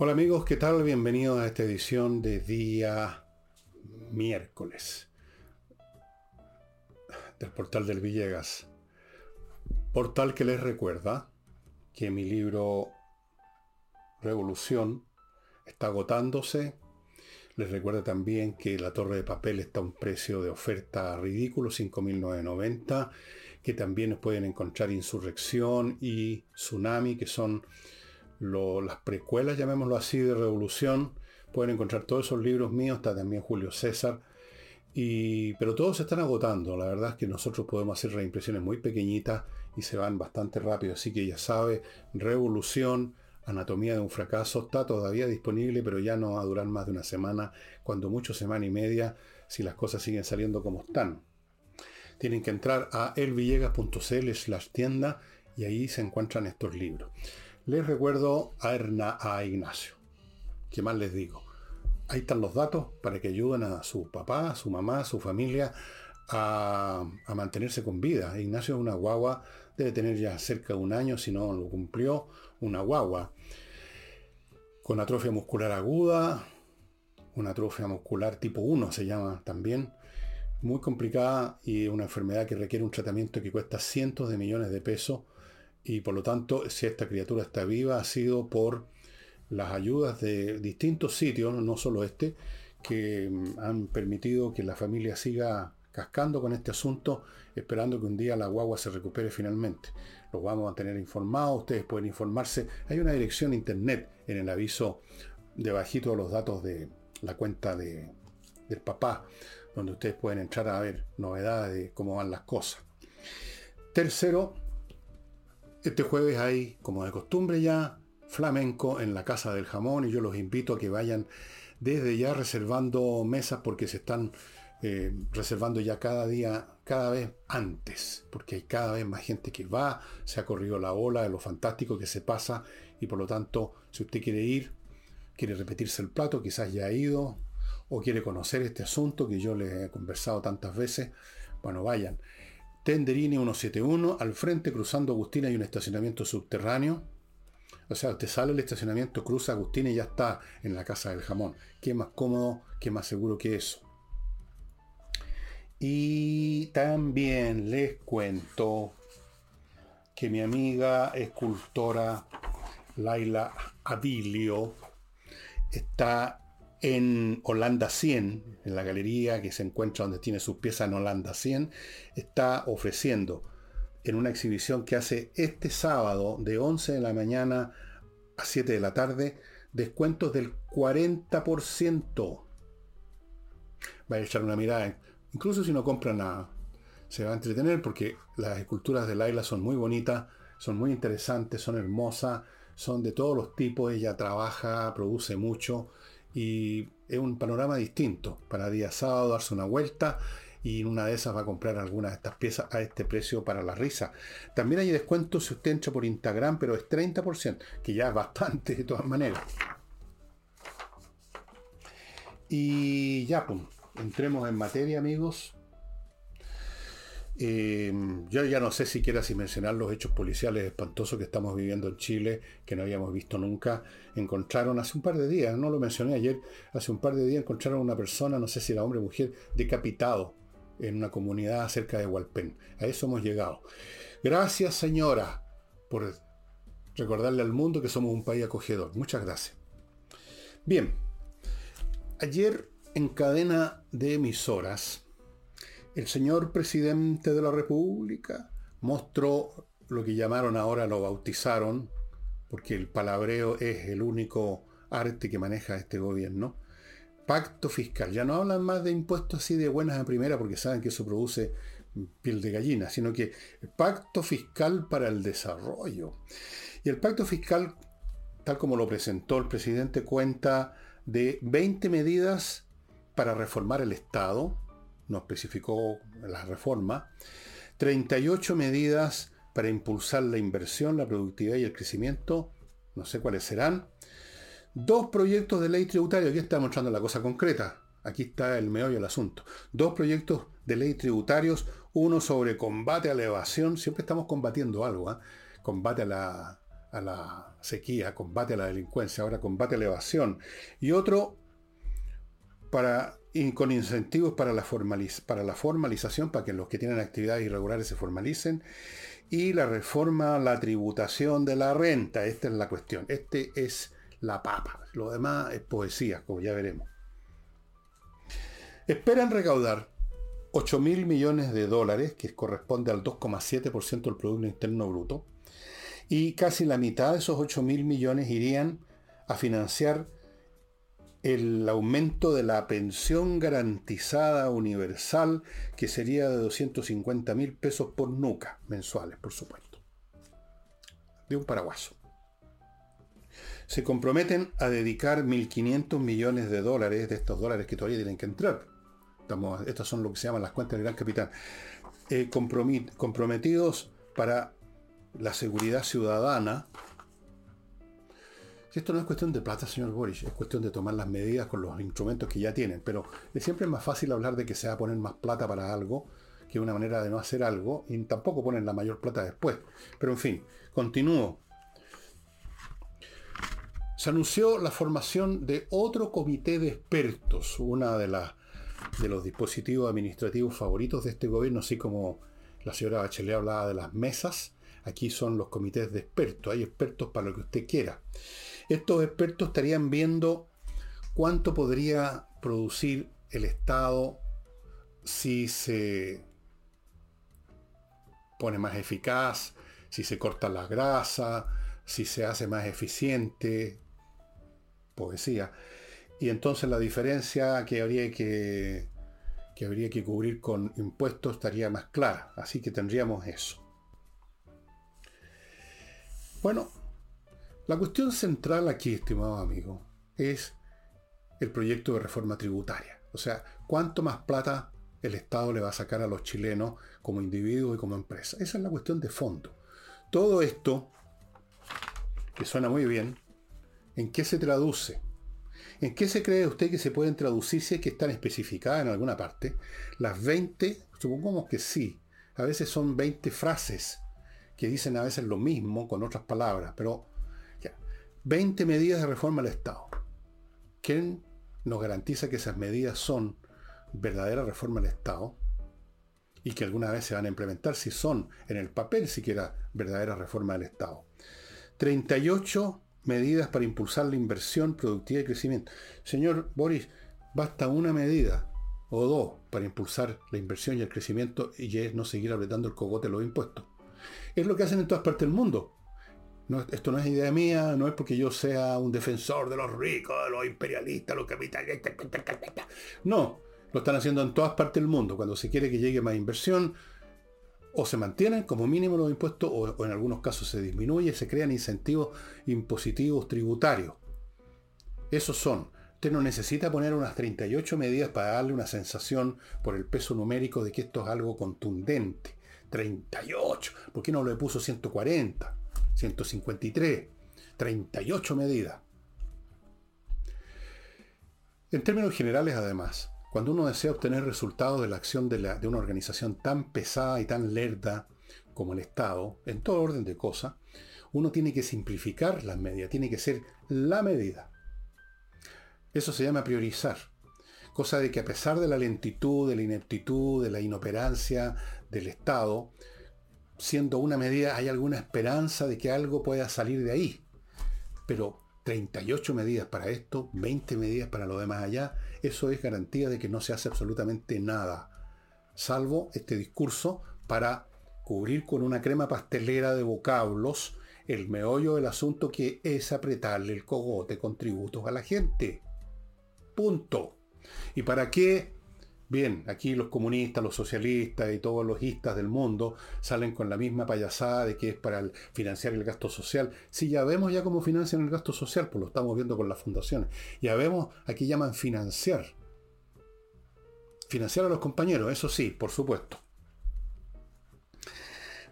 Hola amigos, ¿qué tal? Bienvenidos a esta edición de día miércoles del portal del Villegas. Portal que les recuerda que mi libro Revolución está agotándose. Les recuerda también que la torre de papel está a un precio de oferta ridículo, 5.990, que también pueden encontrar Insurrección y Tsunami, que son las precuelas, llamémoslo así, de Revolución. Pueden encontrar todos esos libros míos, está también Julio César. Y, pero todos se están agotando. La verdad es que nosotros podemos hacer reimpresiones muy pequeñitas y se van bastante rápido. Así que ya sabe, Revolución, Anatomía de un fracaso, está todavía disponible, pero ya no va a durar más de una semana, cuando mucho semana y media, si las cosas siguen saliendo como están. Tienen que entrar a elvillegas.cl slash tienda y ahí se encuentran estos libros. Les recuerdo a, a Ignacio. ¿Qué más les digo? Ahí están los datos para que ayuden a su papá, a su mamá, a su familia a, mantenerse con vida. Ignacio es una guagua, debe tener ya cerca de un año, si no lo cumplió, una guagua. Con atrofia muscular aguda, una atrofia muscular tipo 1 se llama también, muy complicada y una enfermedad que requiere un tratamiento que cuesta cientos de millones de pesos y por lo tanto, si esta criatura está viva, ha sido por las ayudas de distintos sitios, no solo este, que mm, han permitido que la familia siga cascando con este asunto, esperando que un día la guagua se recupere finalmente. Los vamos a tener informados, ustedes pueden informarse. Hay una dirección internet en el aviso debajito de los datos de la cuenta de, del papá, donde ustedes pueden entrar a ver novedades de cómo van las cosas. Tercero, este jueves hay, como de costumbre ya, flamenco en la Casa del Jamón y yo los invito a que vayan desde ya reservando mesas porque se están eh, reservando ya cada día, cada vez antes, porque hay cada vez más gente que va, se ha corrido la ola de lo fantástico que se pasa y por lo tanto, si usted quiere ir, quiere repetirse el plato, quizás ya ha ido, o quiere conocer este asunto que yo le he conversado tantas veces, bueno, vayan. Tenderini 171, al frente cruzando Agustina hay un estacionamiento subterráneo. O sea, usted sale del estacionamiento, cruza Agustina y ya está en la casa del jamón. ¿Qué más cómodo, qué más seguro que eso? Y también les cuento que mi amiga escultora Laila Avilio está en Holanda 100, en la galería que se encuentra donde tiene sus piezas en Holanda 100, está ofreciendo en una exhibición que hace este sábado de 11 de la mañana a 7 de la tarde, descuentos del 40%. Va a echar una mirada, incluso si no compran nada, se va a entretener porque las esculturas de Laila son muy bonitas, son muy interesantes, son hermosas, son de todos los tipos, ella trabaja, produce mucho y es un panorama distinto para día sábado darse una vuelta y una de esas va a comprar algunas de estas piezas a este precio para la risa. También hay descuento si usted entra por Instagram, pero es 30%, que ya es bastante de todas maneras. Y ya, pues, entremos en materia, amigos. Eh, yo ya no sé siquiera si mencionar los hechos policiales espantosos que estamos viviendo en Chile, que no habíamos visto nunca. Encontraron hace un par de días, no lo mencioné ayer, hace un par de días encontraron una persona, no sé si era hombre o mujer, decapitado en una comunidad cerca de Hualpén. A eso hemos llegado. Gracias señora por recordarle al mundo que somos un país acogedor. Muchas gracias. Bien, ayer en cadena de emisoras, el señor presidente de la República mostró lo que llamaron ahora, lo bautizaron, porque el palabreo es el único arte que maneja este gobierno, pacto fiscal. Ya no hablan más de impuestos así de buenas a primera porque saben que eso produce piel de gallina, sino que pacto fiscal para el desarrollo. Y el pacto fiscal, tal como lo presentó el presidente, cuenta de 20 medidas para reformar el Estado, no especificó la reforma, 38 medidas para impulsar la inversión, la productividad y el crecimiento, no sé cuáles serán, dos proyectos de ley tributaria, aquí está mostrando la cosa concreta, aquí está el meollo del asunto, dos proyectos de ley tributarios, uno sobre combate a la evasión, siempre estamos combatiendo algo, ¿ah? combate a la, a la sequía, combate a la delincuencia, ahora combate a la evasión, y otro para, con incentivos para la, formalización, para que los que tienen actividades irregulares se formalicen, y la reforma la tributación de la renta. Esta es la cuestión. Este es la papa. Lo demás es poesía, como ya veremos. Esperan recaudar 8 mil millones de dólares, que corresponde al 2,7% del Producto Interno Bruto, y casi la mitad de esos 8 mil millones irían a financiar el aumento de la pensión garantizada universal, que sería de 250 mil pesos por nuca mensuales, por supuesto. De un paraguaso. Se comprometen a dedicar 1.500 millones de dólares, de estos dólares que todavía tienen que entrar. Estamos, estas son lo que se llaman las cuentas del gran capital. Eh, comprometidos para la seguridad ciudadana, esto no es cuestión de plata, señor Boris, es cuestión de tomar las medidas con los instrumentos que ya tienen. Pero siempre es más fácil hablar de que se va a poner más plata para algo que una manera de no hacer algo y tampoco ponen la mayor plata después. Pero en fin, continúo. Se anunció la formación de otro comité de expertos, una de los dispositivos administrativos favoritos de este gobierno, así como la señora Bachelet hablaba de las mesas, aquí son los comités de expertos, hay expertos para lo que usted quiera. Estos expertos estarían viendo cuánto podría producir el Estado si se pone más eficaz, si se corta la grasa, si se hace más eficiente, poesía. Y entonces la diferencia que habría que, que habría que cubrir con impuestos estaría más clara. Así que tendríamos eso. Bueno, la cuestión central aquí, estimado amigo, es el proyecto de reforma tributaria. O sea, cuánto más plata el Estado le va a sacar a los chilenos como individuos y como empresa. Esa es la cuestión de fondo. Todo esto, que suena muy bien, ¿en qué se traduce? ¿En qué se cree usted que se pueden traducir si es que están especificadas en alguna parte? Las 20, supongamos que sí, a veces son 20 frases que dicen a veces lo mismo con otras palabras, pero 20 medidas de reforma al Estado. ¿Quién nos garantiza que esas medidas son verdadera reforma al Estado? Y que alguna vez se van a implementar si son en el papel siquiera verdadera reforma del Estado. 38 medidas para impulsar la inversión, productiva y crecimiento. Señor Boris, basta una medida o dos para impulsar la inversión y el crecimiento y es no seguir apretando el cogote de los impuestos. Es lo que hacen en todas partes del mundo esto no es idea mía, no es porque yo sea un defensor de los ricos, de los imperialistas, los capitalistas. No, lo están haciendo en todas partes del mundo. Cuando se quiere que llegue más inversión, o se mantienen como mínimo los impuestos, o, en algunos casos se disminuye, se crean incentivos impositivos tributarios. Esos son. Usted no necesita poner unas 38 medidas para darle una sensación por el peso numérico de que esto es algo contundente. 38. ¿Por qué no le puso 140? 153, 38 medidas. En términos generales, además, cuando uno desea obtener resultados de la acción de, una organización tan pesada y tan lerda como el Estado, en todo orden de cosas, uno tiene que simplificar las medidas, tiene que ser la medida. Eso se llama priorizar. Cosa de que a pesar de la lentitud, de la ineptitud, de la inoperancia del Estado, siendo una medida, hay alguna esperanza de que algo pueda salir de ahí. Pero 38 medidas para esto, 20 medidas para lo demás allá, eso es garantía de que no se hace absolutamente nada. Salvo este discurso para cubrir con una crema pastelera de vocablos el meollo del asunto que es apretarle el cogote con tributos a la gente. Punto. ¿Y para qué Bien, aquí los comunistas, los socialistas y todos los istas del mundo salen con la misma payasada de que es para financiar el gasto social. Sí, ya vemos ya cómo financian el gasto social, pues lo estamos viendo con las fundaciones. Ya vemos, aquí llaman financiar. Financiar a los compañeros, eso sí, por supuesto.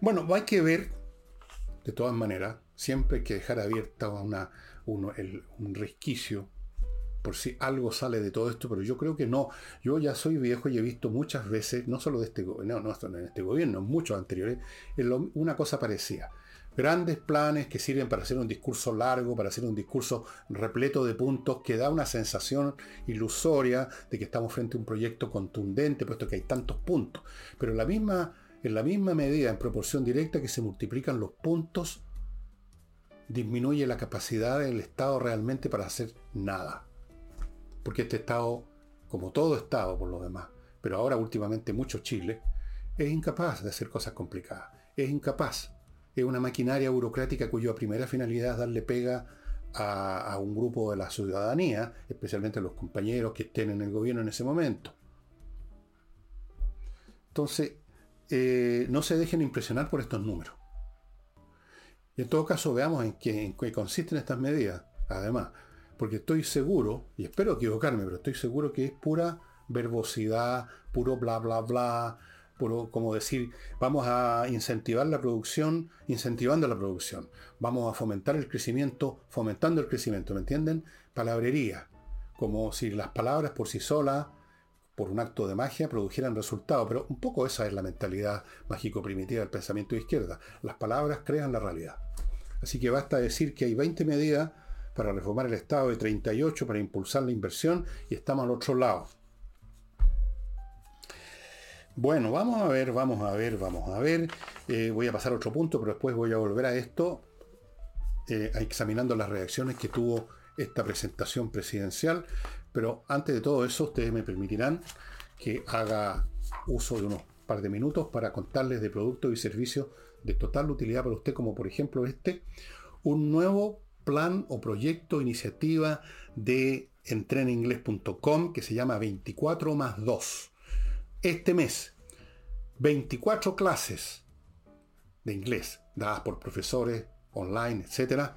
Bueno, hay que ver, de todas maneras, siempre hay que dejar abierta una, un resquicio por si algo sale de todo esto, pero yo creo que no. Yo ya soy viejo y he visto muchas veces, no solo de este gobierno, no, en este gobierno, en muchos anteriores, una cosa parecida. Grandes planes que sirven para hacer un discurso largo, para hacer un discurso repleto de puntos, que da una sensación ilusoria de que estamos frente a un proyecto contundente, puesto que hay tantos puntos. Pero en en la misma medida, en proporción directa que se multiplican los puntos, disminuye la capacidad del Estado realmente para hacer nada. Porque este Estado, como todo Estado por lo demás, pero ahora últimamente mucho Chile, es incapaz de hacer cosas complicadas. Es incapaz es una maquinaria burocrática cuya primera finalidad es darle pega a, un grupo de la ciudadanía, especialmente a los compañeros que estén en el gobierno en ese momento. Entonces, eh, no se dejen impresionar por estos números. En todo caso, veamos en qué, en qué consisten estas medidas, además. Porque estoy seguro, y espero equivocarme, pero estoy seguro que es pura verbosidad, puro bla, bla, bla, como decir, vamos a incentivar la producción, incentivando la producción. Vamos a fomentar el crecimiento, fomentando el crecimiento, ¿me entienden? Palabrería, como si las palabras por sí solas, por un acto de magia, produjeran resultados. Pero un poco esa es la mentalidad mágico-primitiva del pensamiento de izquierda. Las palabras crean la realidad. Así que basta decir que hay 20 medidas para reformar el Estado y 38 para impulsar la inversión y estamos al otro lado. Bueno, vamos a ver, vamos a ver, vamos a ver. Eh, voy a pasar a otro punto, pero después voy a volver a esto, eh, examinando las reacciones que tuvo esta presentación presidencial. Pero antes de todo eso, ustedes me permitirán que haga uso de unos par de minutos para contarles de productos y servicios de total utilidad para usted, como por ejemplo este, un nuevo plan o proyecto, iniciativa de entreninglés.com que se llama 24 más 2 este mes 24 clases de inglés dadas por profesores online, etc.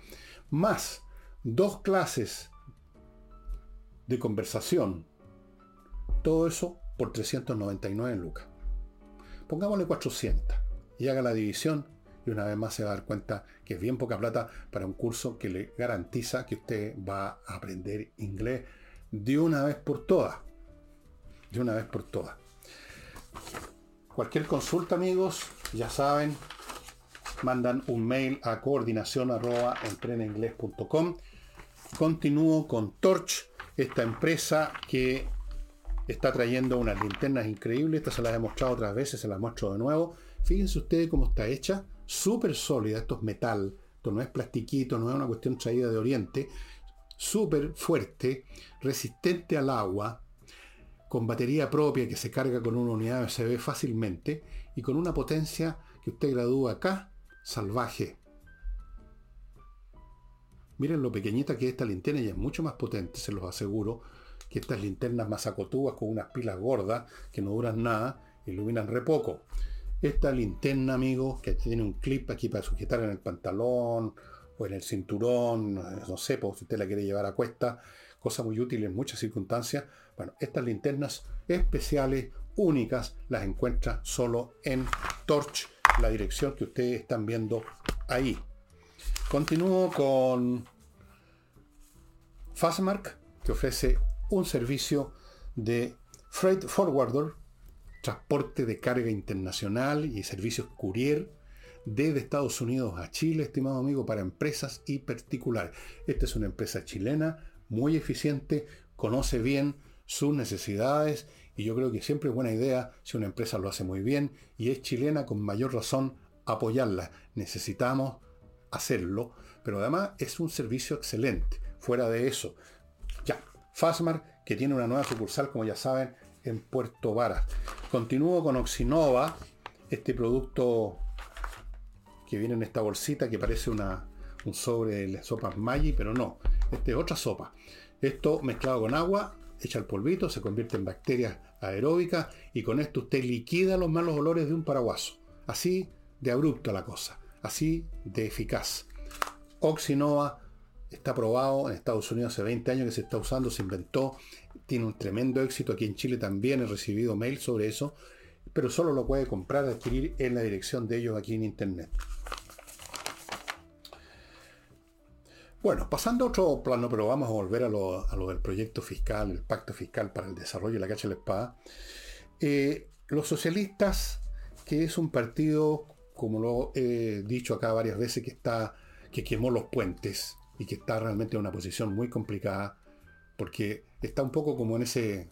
Más dos clases de conversación. Todo eso por 399 lucas. Pongámosle 400 y haga la división y una vez más se va a dar cuenta que es bien poca plata para un curso que le garantiza que usted va a aprender inglés de una vez por todas. De una vez por todas. Cualquier consulta, amigos, ya saben, mandan un mail a coordinación arroba Continúo con Torch, esta empresa que está trayendo unas linternas increíbles. Esta se las he mostrado otras veces, se las muestro de nuevo. Fíjense ustedes cómo está hecha, súper sólida. Esto es metal, esto no es plastiquito, no es una cuestión traída de Oriente. Súper fuerte, resistente al agua, con batería propia que se carga con una unidad USB fácilmente y con una potencia que usted gradúa acá, salvaje. Miren lo pequeñita que es esta linterna y es mucho más potente, se los aseguro, que estas linternas más acotúas con unas pilas gordas que no duran nada, iluminan re poco. Esta linterna, amigos, que tiene un clip aquí para sujetar en el pantalón o en el cinturón, no sé, pues si usted la quiere llevar a cuesta, cosa muy útil en muchas circunstancias. Bueno, estas linternas especiales, únicas, las encuentra solo en Torch, la dirección que ustedes están viendo ahí. Continúo con Fastmark, que ofrece un servicio de freight forwarder, transporte de carga internacional y servicios courier desde Estados Unidos a Chile, estimado amigo, para empresas y particulares. Esta es una empresa chilena muy eficiente, conoce bien sus necesidades y yo creo que siempre es buena idea si una empresa lo hace muy bien y es chilena con mayor razón apoyarla. Necesitamos hacerlo, pero además es un servicio excelente. Fuera de eso, ya, Fasmar, que tiene una nueva sucursal, como ya saben, en Puerto Varas. Continúo con Oxinova, este producto que viene en esta bolsita que parece una, un sobre de sopas Maggi, pero no, esta es otra sopa. Esto mezclado con agua, echa el polvito, se convierte en bacterias aeróbicas y con esto usted liquida los malos olores de un paraguaso. Así de abrupta la cosa, así de eficaz. Oxinova está probado en Estados Unidos hace 20 años que se está usando, se inventó, tiene un tremendo éxito aquí en Chile también, he recibido mail sobre eso, pero solo lo puede comprar, adquirir en la dirección de ellos aquí en internet. Bueno, pasando a otro plano, pero vamos a volver a lo, del proyecto fiscal, el pacto fiscal para el desarrollo de la cacha de la espada. Eh, los socialistas, que es un partido como lo he dicho acá varias veces, que está, que quemó los puentes y que está realmente en una posición muy complicada, porque está un poco como en ese,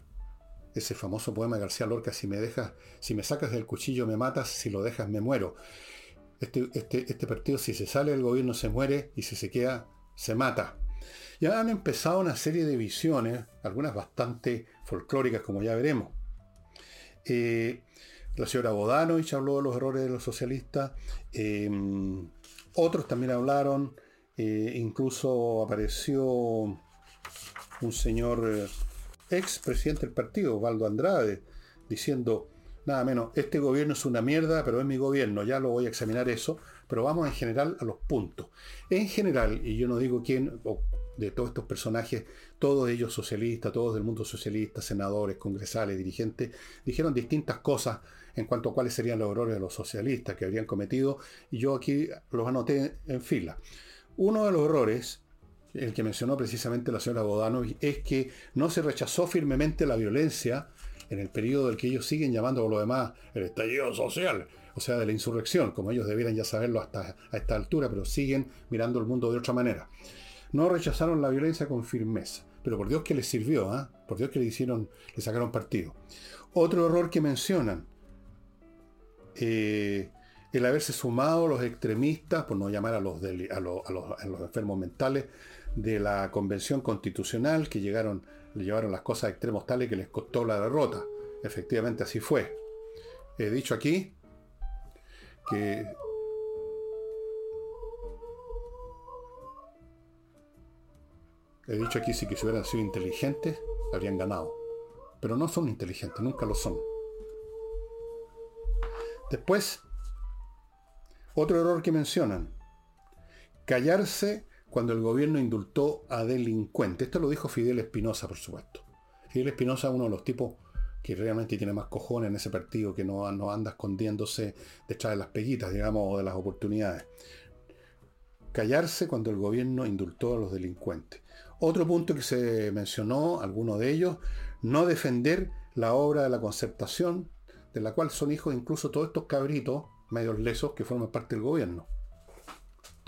ese famoso poema de García Lorca, si me dejas, si me sacas del cuchillo me matas, si lo dejas me muero. Este, este, este partido, si se sale del gobierno, se muere, y si se queda, se mata. Ya han empezado una serie de visiones, algunas bastante folclóricas, como ya veremos. Eh, la señora Bodanovich habló de los errores de los socialistas. Em, otros también hablaron. Eh, incluso apareció un señor eh, ex presidente del partido, Valdo Andrade, diciendo, nada menos, este gobierno es una mierda, pero es mi gobierno, ya lo voy a examinar eso, pero vamos en general a los puntos. En general, y yo no digo quién, de todos estos personajes, todos ellos socialistas, todos del mundo socialista, senadores, congresales, dirigentes, dijeron distintas cosas en cuanto a cuáles serían los errores de los socialistas que habrían cometido, y yo aquí los anoté en fila. Uno de los errores, el que mencionó precisamente la señora Bodano, es que no se rechazó firmemente la violencia en el periodo del que ellos siguen llamando por lo demás el estallido social, o sea, de la insurrección, como ellos debieran ya saberlo hasta a esta altura, pero siguen mirando el mundo de otra manera. No rechazaron la violencia con firmeza, pero por Dios que les sirvió, ¿ah? por Dios que le hicieron, le sacaron partido. Otro error que mencionan, eh, el haberse sumado los extremistas, por no llamar a los, a, los, enfermos mentales, de la convención constitucional que llegaron, le llevaron las cosas a extremos tales que les costó la derrota. Efectivamente así fue. He dicho aquí que he dicho aquí si que si hubieran sido inteligentes habrían ganado. Pero no son inteligentes, nunca lo son. Después, otro error que mencionan, callarse cuando el gobierno indultó a delincuentes. Esto lo dijo Fidel Espinosa, por supuesto. Fidel Espinosa es uno de los tipos que realmente tiene más cojones en ese partido, que no, no anda escondiéndose detrás de las peguitas, digamos, o de las oportunidades. Callarse cuando el gobierno indultó a los delincuentes. Otro punto que se mencionó, alguno de ellos, no defender la obra de la concertación, de la cual son hijos incluso todos estos cabritos, medios lesos, que forman parte del gobierno.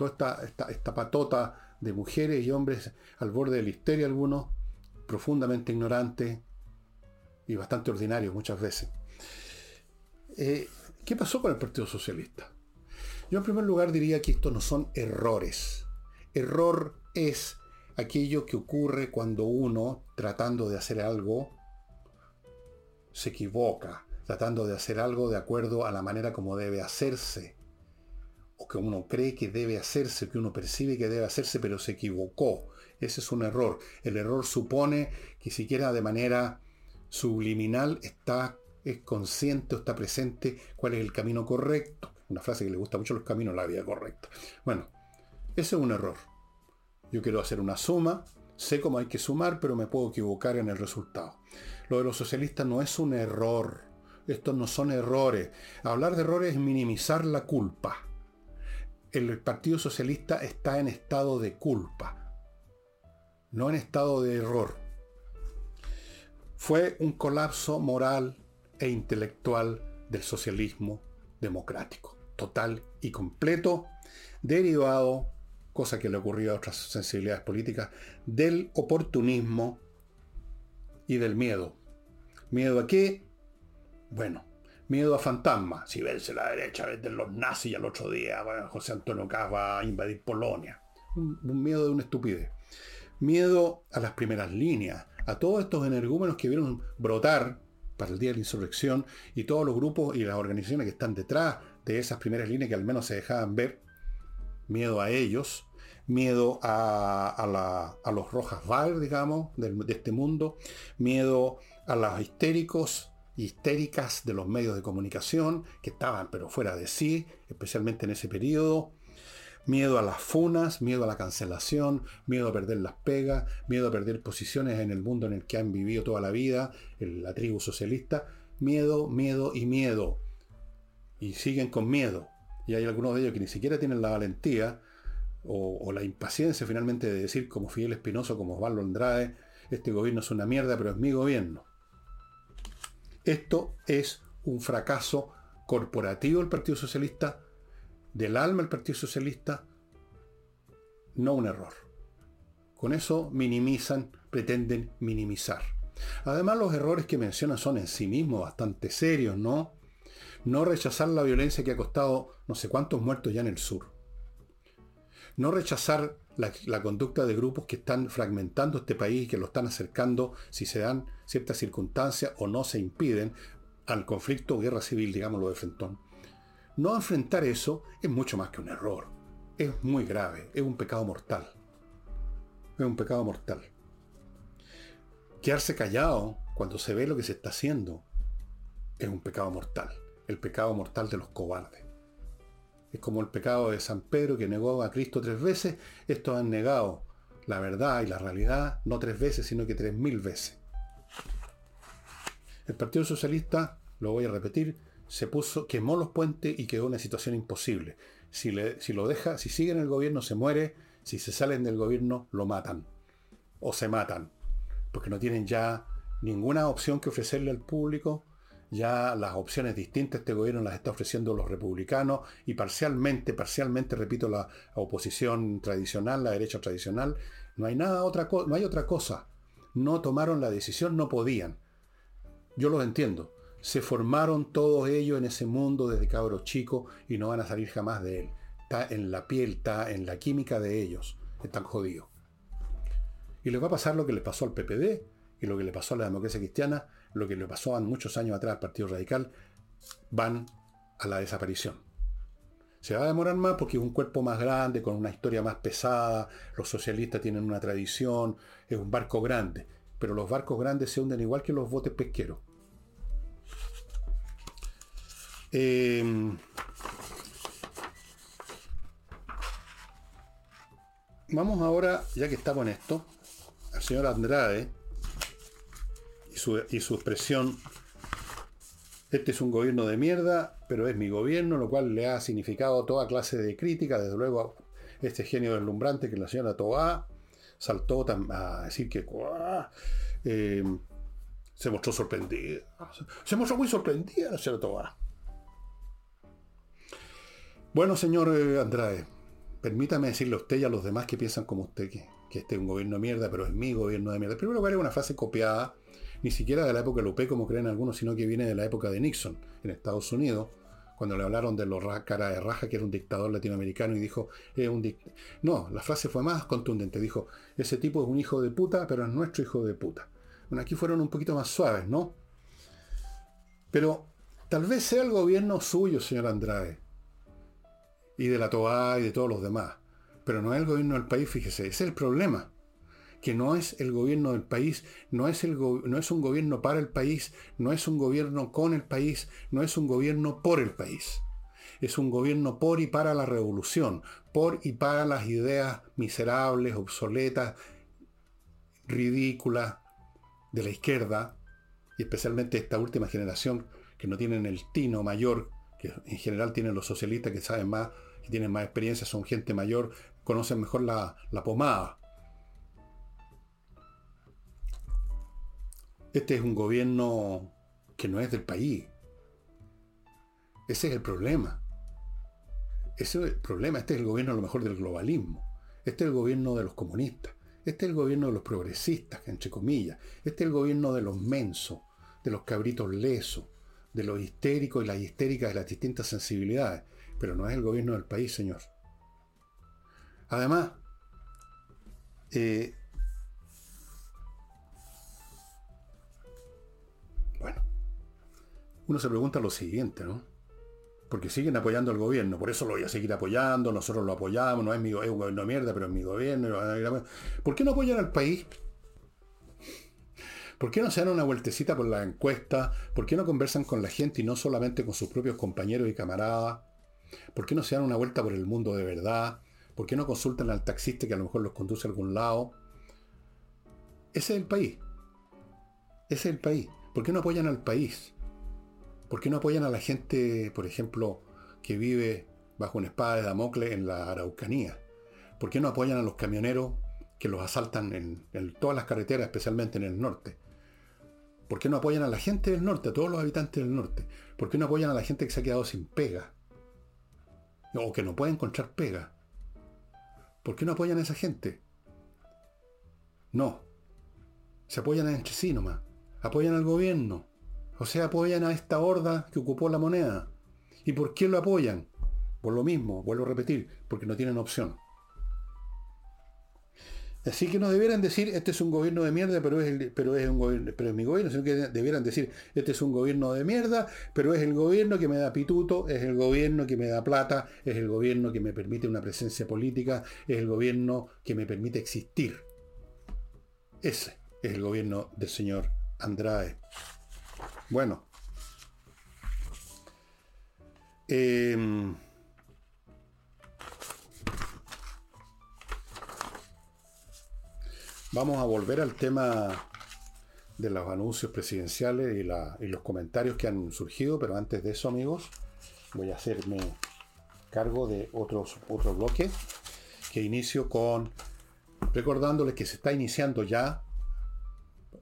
Toda esta, esta, patota de mujeres y hombres al borde de la histeria, algunos profundamente ignorantes y bastante ordinarios muchas veces. Eh, ¿Qué pasó con el Partido Socialista? Yo en primer lugar diría que estos no son errores. Error es aquello que ocurre cuando uno, tratando de hacer algo, se equivoca, tratando de hacer algo de acuerdo a la manera como debe hacerse, o que uno cree que debe hacerse, que uno percibe que debe hacerse, pero se equivocó. Ese es un error. El error supone que siquiera de manera subliminal está es consciente o está presente cuál es el camino correcto. Una frase que le gusta mucho los caminos, la vía correcta. Bueno, ese es un error. Yo quiero hacer una suma, sé cómo hay que sumar, pero me puedo equivocar en el resultado. Lo de los socialistas no es un error. Estos no son errores. Hablar de errores es minimizar la culpa. El Partido Socialista está en estado de culpa, no en estado de error. Fue un colapso moral e intelectual del socialismo democrático, total y completo, derivado cosa que le ocurrió a otras sensibilidades políticas, del oportunismo y del miedo. ¿Miedo a qué? Bueno, miedo a fantasmas. Si vence la derecha, vence los nazis al otro día José Antonio Cas va a invadir Polonia. Un, un, miedo de una estupidez. Miedo a las primeras líneas, a todos estos energúmenos que vieron brotar para el día de la insurrección y todos los grupos y las organizaciones que están detrás de esas primeras líneas que al menos se dejaban ver miedo a ellos, miedo a, los rojas val, digamos, de, este mundo, miedo a los histéricos, histéricas de los medios de comunicación, que estaban pero fuera de sí, especialmente en ese periodo, miedo a las funas, miedo a la cancelación, miedo a perder las pegas, miedo a perder posiciones en el mundo en el que han vivido toda la vida, en la tribu socialista, miedo, miedo y miedo. Y siguen con miedo y hay algunos de ellos que ni siquiera tienen la valentía o, la impaciencia finalmente de decir como Fidel Espinoso, como Osvaldo Andrade, este gobierno es una mierda, pero es mi gobierno. Esto es un fracaso corporativo del Partido Socialista del alma el Partido Socialista, no un error. Con eso minimizan, pretenden minimizar. Además, los errores que mencionan son en sí mismos bastante serios, ¿no? No rechazar la violencia que ha costado no sé cuántos muertos ya en el sur. No rechazar la, conducta de grupos que están fragmentando este país que lo están acercando, si se dan ciertas circunstancias o no se impiden, al conflicto o guerra civil, digámoslo de Frentón. No enfrentar eso es mucho más que un error. Es muy grave, es un pecado mortal. Es un pecado mortal. Quedarse callado cuando se ve lo que se está haciendo es un pecado mortal. El pecado mortal de los cobardes. Es como el pecado de San Pedro que negó a Cristo tres veces. Estos han negado la verdad y la realidad no tres veces, sino que tres mil veces. El Partido Socialista, lo voy a repetir, se puso, quemó los puentes y quedó en una situación imposible. Si, si lo deja, si sigue en el gobierno se muere, si se salen del gobierno lo matan. O se matan. Porque no tienen ya ninguna opción que ofrecerle al público, ya las opciones distintas este gobierno las está ofreciendo los republicanos y parcialmente, parcialmente, repito, la oposición tradicional, la derecha tradicional. No hay nada otra no hay otra cosa. No tomaron la decisión, no podían. Yo lo entiendo. Se formaron todos ellos en ese mundo desde cabros chicos y no van a salir jamás de él. Está en la piel, está en la química de ellos. Están jodidos. Y les va a pasar lo que le pasó al PPD y lo que le pasó a la democracia cristiana lo que le pasó muchos años atrás al Partido Radical, van a la desaparición. Se va a demorar más porque es un cuerpo más grande, con una historia más pesada, los socialistas tienen una tradición, es un barco grande, pero los barcos grandes se hunden igual que los botes pesqueros. Em, vamos ahora, ya que estamos en esto, al señor Andrade, y su expresión, este es un gobierno de mierda, pero es mi gobierno, lo cual le ha significado toda clase de crítica, desde luego este genio deslumbrante que la señora Toa saltó a decir que eh, se mostró sorprendida. Se mostró muy sorprendida la señora Toa. Bueno, señor eh, Andrade, permítame decirle a usted y a los demás que piensan como usted que, que este es un gobierno de mierda, pero es mi gobierno de mierda. Primero lugar, es una frase copiada ni siquiera de la época de Lupe, como creen algunos, sino que viene de la época de Nixon en Estados Unidos, cuando le hablaron de los cara de raja, que era un dictador latinoamericano, y dijo, es un no, la frase fue más contundente, dijo, ese tipo es un hijo de puta, pero es nuestro hijo de puta. Bueno, aquí fueron un poquito más suaves, ¿no? Pero tal vez sea el gobierno suyo, señor Andrade, y de la TOA y de todos los demás, pero no es el gobierno del país, fíjese, ese es el problema que no es el gobierno del país, no es, el no es un gobierno para el país, no es un gobierno con el país, no es un gobierno por el país. Es un gobierno por y para la revolución, por y para las ideas miserables, obsoletas, ridículas de la izquierda, y especialmente esta última generación que no tienen el tino mayor, que en general tienen los socialistas que saben más, que tienen más experiencia, son gente mayor, conocen mejor la, la pomada. Este es un gobierno que no es del país. Ese es el problema. Ese es el problema. Este es el gobierno a lo mejor del globalismo. Este es el gobierno de los comunistas. Este es el gobierno de los progresistas, entre comillas. Este es el gobierno de los mensos, de los cabritos lesos, de los histéricos y las histéricas de las distintas sensibilidades. Pero no es el gobierno del país, señor. Además, eh, uno se pregunta lo siguiente, ¿no? Porque siguen apoyando al gobierno, por eso lo voy a seguir apoyando, nosotros lo apoyamos, no es, mi, es un gobierno mierda, pero es mi gobierno. ¿Por qué no apoyan al país? ¿Por qué no se dan una vueltecita por la encuesta? ¿Por qué no conversan con la gente y no solamente con sus propios compañeros y camaradas? ¿Por qué no se dan una vuelta por el mundo de verdad? ¿Por qué no consultan al taxista que a lo mejor los conduce a algún lado? Ese es el país. Ese es el país. ¿Por qué no apoyan al país? ¿Por qué no apoyan a la gente, por ejemplo, que vive bajo una espada de Damocles en la Araucanía? ¿Por qué no apoyan a los camioneros que los asaltan en, todas las carreteras, especialmente en el norte? ¿Por qué no apoyan a la gente del norte, a todos los habitantes del norte? ¿Por qué no apoyan a la gente que se ha quedado sin pega? o que no puede encontrar pega. ¿Por qué no apoyan a esa gente? No. Se apoyan entre sí nomás. Apoyan al gobierno. O sea, apoyan a esta horda que ocupó la moneda. ¿Y por qué lo apoyan? Por lo mismo, vuelvo a repetir, porque no tienen opción. Así que no debieran decir, este es un gobierno de mierda, pero es, pero es, un pero es mi gobierno, sino que debieran decir, este es un gobierno de mierda, pero es el gobierno que me da pituto, es el gobierno que me da plata, es el gobierno que me permite una presencia política, es el gobierno que me permite existir. Ese es el gobierno del señor Andrade. Bueno. Eh, Vamos a volver al tema de los anuncios presidenciales y, los comentarios que han surgido, pero antes de eso, amigos, voy a hacerme cargo de otros, otro bloque que inicio con recordándoles que se está iniciando ya,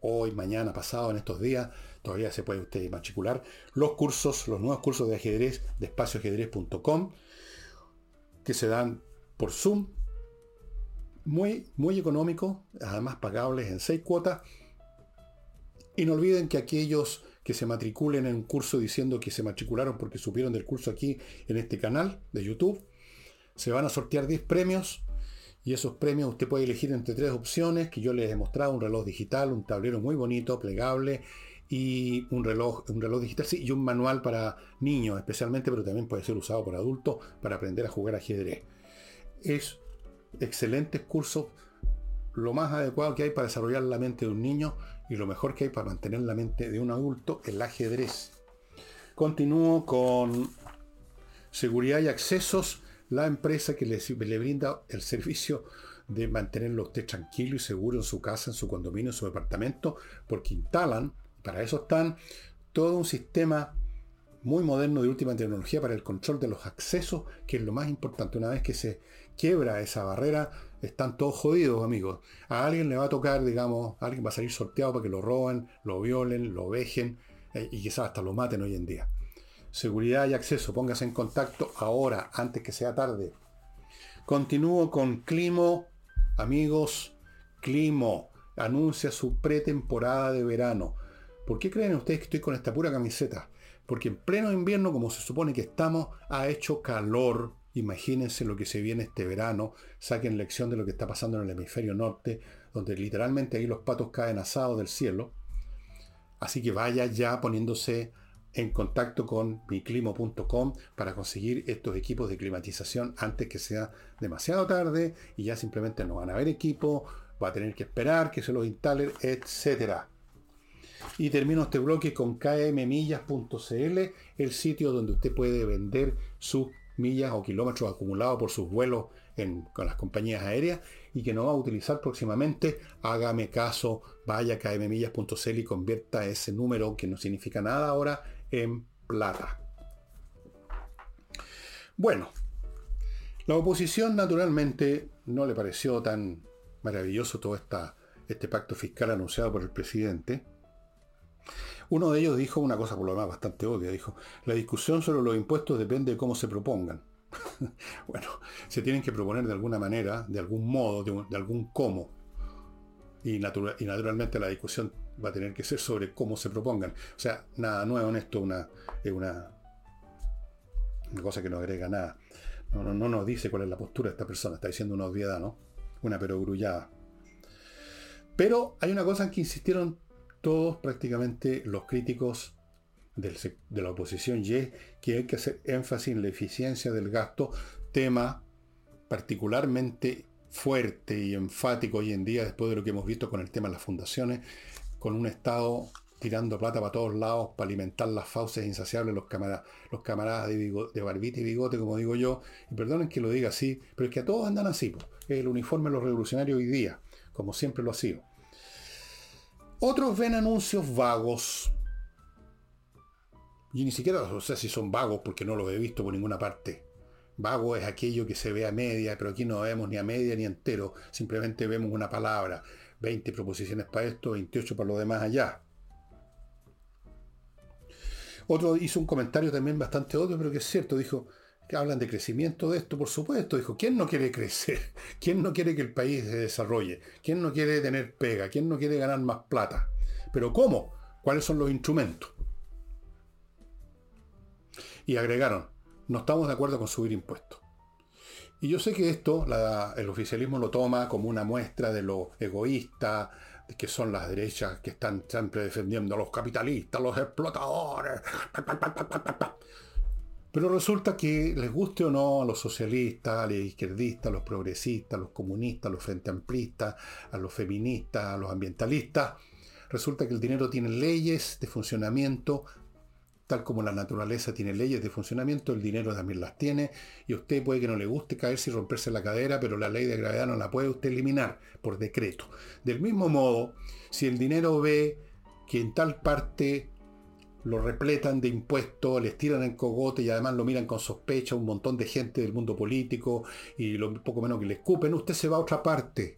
hoy, mañana, pasado, en estos días, todavía se puede usted matricular, los cursos, los nuevos cursos de ajedrez de espacioajedrez.com, que se dan por Zoom muy, muy económico, además pagables en seis cuotas. Y no olviden que aquellos que se matriculen en un curso diciendo que se matricularon porque supieron del curso aquí en este canal de YouTube, se van a sortear 10 premios. Y esos premios usted puede elegir entre tres opciones que yo les he mostrado, un reloj digital, un tablero muy bonito, plegable, y un reloj, un reloj digital, sí, y un manual para niños especialmente, pero también puede ser usado por adultos para aprender a jugar ajedrez. Es excelentes cursos, lo más adecuado que hay para desarrollar la mente de un niño y lo mejor que hay para mantener la mente de un adulto, el ajedrez. Continúo con seguridad y accesos, la empresa que le, le brinda el servicio de mantenerlo usted tranquilo y seguro en su casa, en su condominio, en su departamento, porque instalan, para eso están, todo un sistema muy moderno de última tecnología para el control de los accesos, que es lo más importante. Una vez que se quiebra esa barrera, están todos jodidos, amigos. A alguien le va a tocar, digamos, alguien va a salir sorteado para que lo roben, lo violen, lo vejen eh, y quizás hasta lo maten hoy en día. Seguridad y acceso, póngase en contacto ahora, antes que sea tarde. Continúo con Climo, amigos. Climo anuncia su pretemporada de verano. ¿Por qué creen ustedes que estoy con esta pura camiseta? Porque en pleno invierno, como se supone que estamos, ha hecho calor. Imagínense lo que se viene este verano. Saquen lección de lo que está pasando en el hemisferio norte, donde literalmente ahí los patos caen asados del cielo. Así que vaya ya poniéndose en contacto con miclimo.com para conseguir estos equipos de climatización antes que sea demasiado tarde y ya simplemente no van a haber equipo, va a tener que esperar que se los instalen, etcétera. Y termino este bloque con kmmillas.cl, el sitio donde usted puede vender sus millas o kilómetros acumulados por sus vuelos con las compañías aéreas y que no va a utilizar próximamente, hágame caso, vaya a kmmillas.cl y convierta ese número que no significa nada ahora en plata. Bueno, la oposición naturalmente no le pareció tan maravilloso todo esta, este pacto fiscal anunciado por el presidente uno de ellos dijo una cosa por lo demás bastante obvia, dijo, la discusión sobre los impuestos depende de cómo se propongan. bueno, se tienen que proponer de alguna manera, de algún modo, de, algún cómo. Y, naturalmente la discusión va a tener que ser sobre cómo se propongan. O sea, nada nuevo en esto, una, es una, cosa que no agrega nada. No, no, no, nos dice cuál es la postura de esta persona, está diciendo una obviedad, ¿no? Una perogrullada. Pero hay una cosa en que insistieron todos prácticamente los críticos de la oposición y que hay que hacer énfasis en la eficiencia del gasto, tema particularmente fuerte y enfático hoy en día después de lo que hemos visto con el tema de las fundaciones, con un Estado tirando plata para todos lados para alimentar las fauces insaciables los camaradas, los camaradas de, barbita y bigote, como digo yo, y perdonen que lo diga así, pero es que a todos andan así, es el uniforme de los revolucionarios hoy día, como siempre lo ha sido. Otros ven anuncios vagos. Y ni siquiera sé si son vagos porque no los he visto por ninguna parte. Vago es aquello que se ve a media, pero aquí no vemos ni a media ni entero. Simplemente vemos una palabra. 20 proposiciones para esto, 28 para lo demás allá. Otro hizo un comentario también bastante obvio, pero que es cierto. Dijo, que hablan de crecimiento de esto, por supuesto, dijo, ¿quién no quiere crecer? ¿Quién no quiere que el país se desarrolle? ¿Quién no quiere tener pega? ¿Quién no quiere ganar más plata? Pero ¿cómo? ¿Cuáles son los instrumentos? Y agregaron, no estamos de acuerdo con subir impuestos. Y yo sé que esto el oficialismo lo toma como una muestra de lo egoísta, que son las derechas que están siempre defendiendo a los capitalistas, los explotadores. Pero resulta que les guste o no a los socialistas, a los izquierdistas, a los progresistas, a los comunistas, a los frente amplistas, a los feministas, a los ambientalistas, resulta que el dinero tiene leyes de funcionamiento, tal como la naturaleza tiene leyes de funcionamiento, el dinero también las tiene, y usted puede que no le guste caerse y romperse la cadera, pero la ley de gravedad no la puede usted eliminar por decreto. Del mismo modo, si el dinero ve que en tal parte lo repletan de impuestos, les tiran el cogote y además lo miran con sospecha un montón de gente del mundo político y lo poco menos que le escupen, usted se va a otra parte.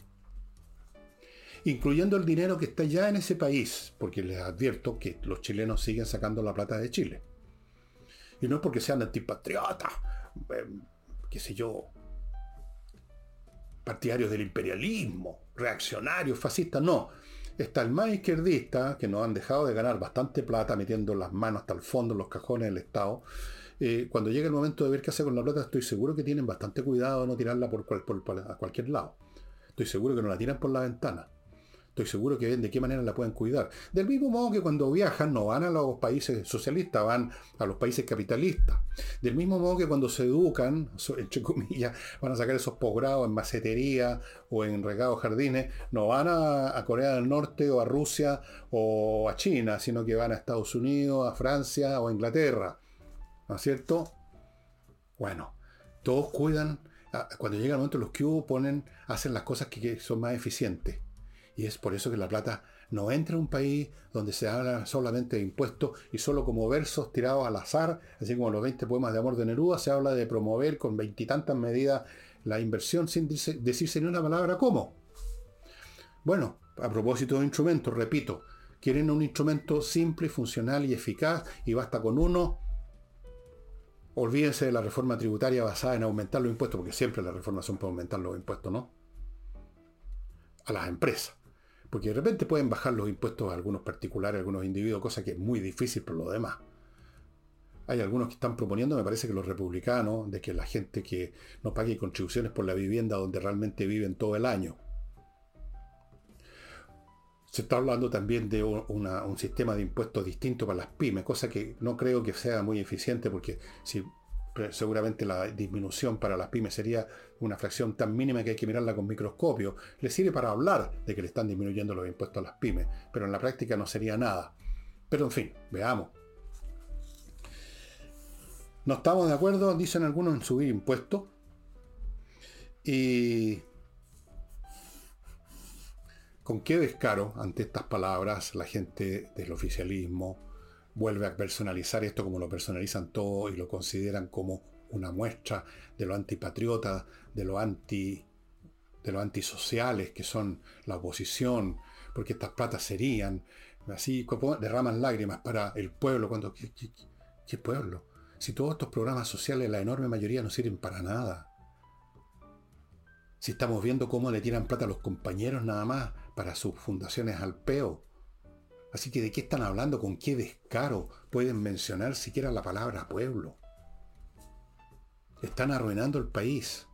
Incluyendo el dinero que está ya en ese país, porque les advierto que los chilenos siguen sacando la plata de Chile. Y no es porque sean antipatriotas, eh, qué sé yo, partidarios del imperialismo, reaccionarios, fascistas, no Está el más izquierdista, que nos han dejado de ganar bastante plata metiendo las manos hasta el fondo en los cajones del Estado. Eh, cuando llega el momento de ver qué hacer con la plata, estoy seguro que tienen bastante cuidado de no tirarla a cualquier lado. Estoy seguro que no la tiran por la ventana. Estoy seguro que ven de qué manera la pueden cuidar. Del mismo modo que cuando viajan no van a los países socialistas, van a los países capitalistas. Del mismo modo que cuando se educan, entre comillas, van a sacar esos posgrados en macetería o en regados jardines, no van a, Corea del Norte o a Rusia o a China, sino que van a Estados Unidos, a Francia o a Inglaterra. ¿No es cierto? Bueno, todos cuidan. Cuando llega el momento, los que ponen, hacen las cosas que son más eficientes. Y es por eso que la plata no entra en un país donde se habla solamente de impuestos y solo como versos tirados al azar, así como los 20 poemas de amor de Neruda, se habla de promover con veintitantas medidas la inversión sin decirse ni una palabra cómo. Bueno, a propósito de instrumentos, repito, quieren un instrumento simple, funcional y eficaz y basta con uno. Olvídense de la reforma tributaria basada en aumentar los impuestos, porque siempre las reformas son para aumentar los impuestos, ¿no? A las empresas. Porque de repente pueden bajar los impuestos a algunos particulares, a algunos individuos, cosa que es muy difícil por lo demás. Hay algunos que están proponiendo, me parece que los republicanos, de que la gente que no pague contribuciones por la vivienda donde realmente viven todo el año. Se está hablando también de un sistema de impuestos distinto para las pymes, cosa que no creo que sea muy eficiente porque si seguramente la disminución para las pymes sería una fracción tan mínima que hay que mirarla con microscopio. Le sirve para hablar de que le están disminuyendo los impuestos a las pymes, pero en la práctica no sería nada. Pero en fin, veamos. No estamos de acuerdo, dicen algunos, en subir impuestos. Y con qué descaro ante estas palabras la gente del oficialismo, vuelve a personalizar esto como lo personalizan todo y lo consideran como una muestra de lo antipatriota, de lo anti de los antisociales que son la oposición, porque estas platas serían así derraman lágrimas para el pueblo cuando ¿qué, qué pueblo? Si todos estos programas sociales, la enorme mayoría no sirven para nada. Si estamos viendo cómo le tiran plata a los compañeros nada más para sus fundaciones al peo. Así que ¿de qué están hablando? ¿Con qué descaro pueden mencionar siquiera la palabra pueblo? Están arruinando el país.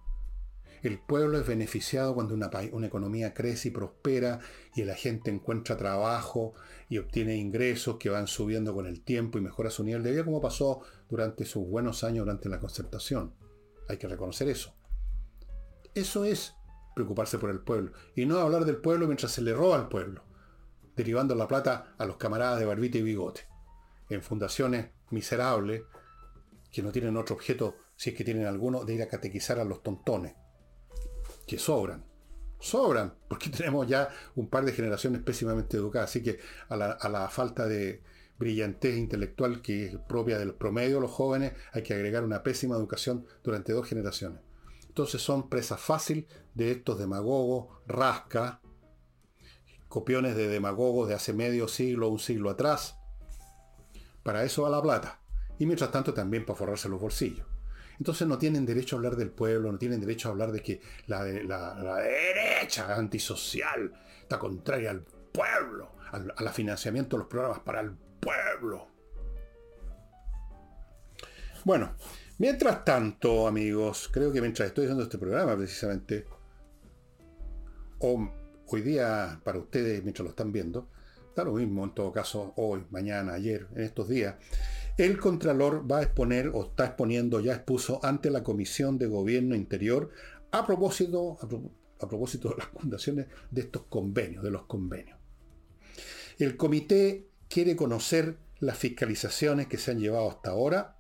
El pueblo es beneficiado cuando una, economía crece y prospera y la gente encuentra trabajo y obtiene ingresos que van subiendo con el tiempo y mejora su nivel de vida, como pasó durante sus buenos años durante la concertación. Hay que reconocer eso. Eso es preocuparse por el pueblo. Y no hablar del pueblo mientras se le roba al pueblo derivando la plata a los camaradas de barbita y bigote, en fundaciones miserables que no tienen otro objeto, si es que tienen alguno, de ir a catequizar a los tontones, que sobran. Sobran, porque tenemos ya un par de generaciones pésimamente educadas, así que a la, falta de brillantez intelectual que es propia del promedio de los jóvenes, hay que agregar una pésima educación durante dos generaciones. Entonces son presa fácil de estos demagogos, rasca, copiones de demagogos de hace medio siglo, un siglo atrás. Para eso va la plata. Y mientras tanto también para forrarse los bolsillos. Entonces no tienen derecho a hablar del pueblo, no tienen derecho a hablar de que la, derecha antisocial está contraria al pueblo, al, al financiamiento de los programas para el pueblo. Bueno, mientras tanto, amigos, creo que mientras estoy haciendo este programa precisamente, o hoy día para ustedes mientras lo están viendo, da lo mismo en todo caso, hoy, mañana, ayer, en estos días, el Contralor va a exponer o está exponiendo, ya expuso ante la Comisión de Gobierno Interior a propósito, a, propósito de las fundaciones de estos convenios, de los convenios. El comité quiere conocer las fiscalizaciones que se han llevado hasta ahora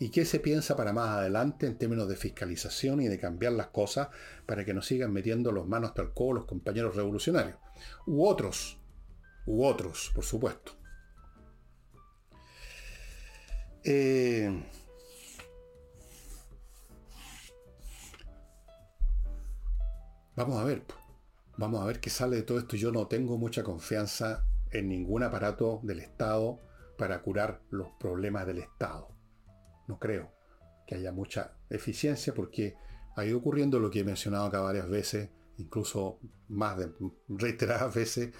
y qué se piensa para más adelante en términos de fiscalización y de cambiar las cosas para que no sigan metiendo los manos tal codo los compañeros revolucionarios. U otros, u otros, por supuesto. Eh, vamos a ver, vamos a ver qué sale de todo esto. Yo no tengo mucha confianza en ningún aparato del Estado para curar los problemas del Estado. No creo que haya mucha eficiencia porque ha ido ocurriendo lo que he mencionado acá varias veces, incluso más de reiteradas veces,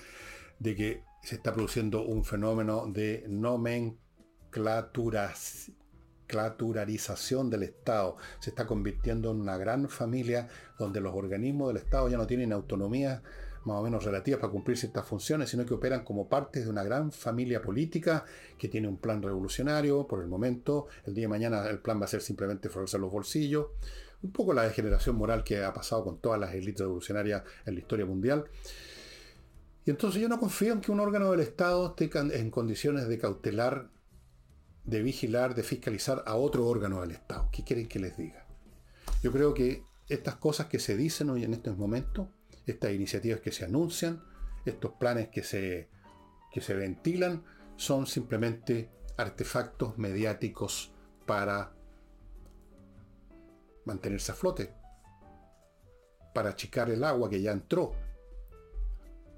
de que se está produciendo un fenómeno de nomenclaturarización del Estado. Se está convirtiendo en una gran familia donde los organismos del Estado ya no tienen autonomía más o menos relativas para cumplir ciertas funciones, sino que operan como parte de una gran familia política que tiene un plan revolucionario por el momento. El día de mañana el plan va a ser simplemente forrarse los bolsillos. Un poco la degeneración moral que ha pasado con todas las élites revolucionarias en la historia mundial. Y entonces yo no confío en que un órgano del Estado esté en condiciones de cautelar, de vigilar, de fiscalizar a otro órgano del Estado. ¿Qué quieren que les diga? Yo creo que estas cosas que se dicen hoy en estos momentos, estas iniciativas que se anuncian, estos planes que se, que se ventilan, son simplemente artefactos mediáticos para mantenerse a flote, para achicar el agua que ya entró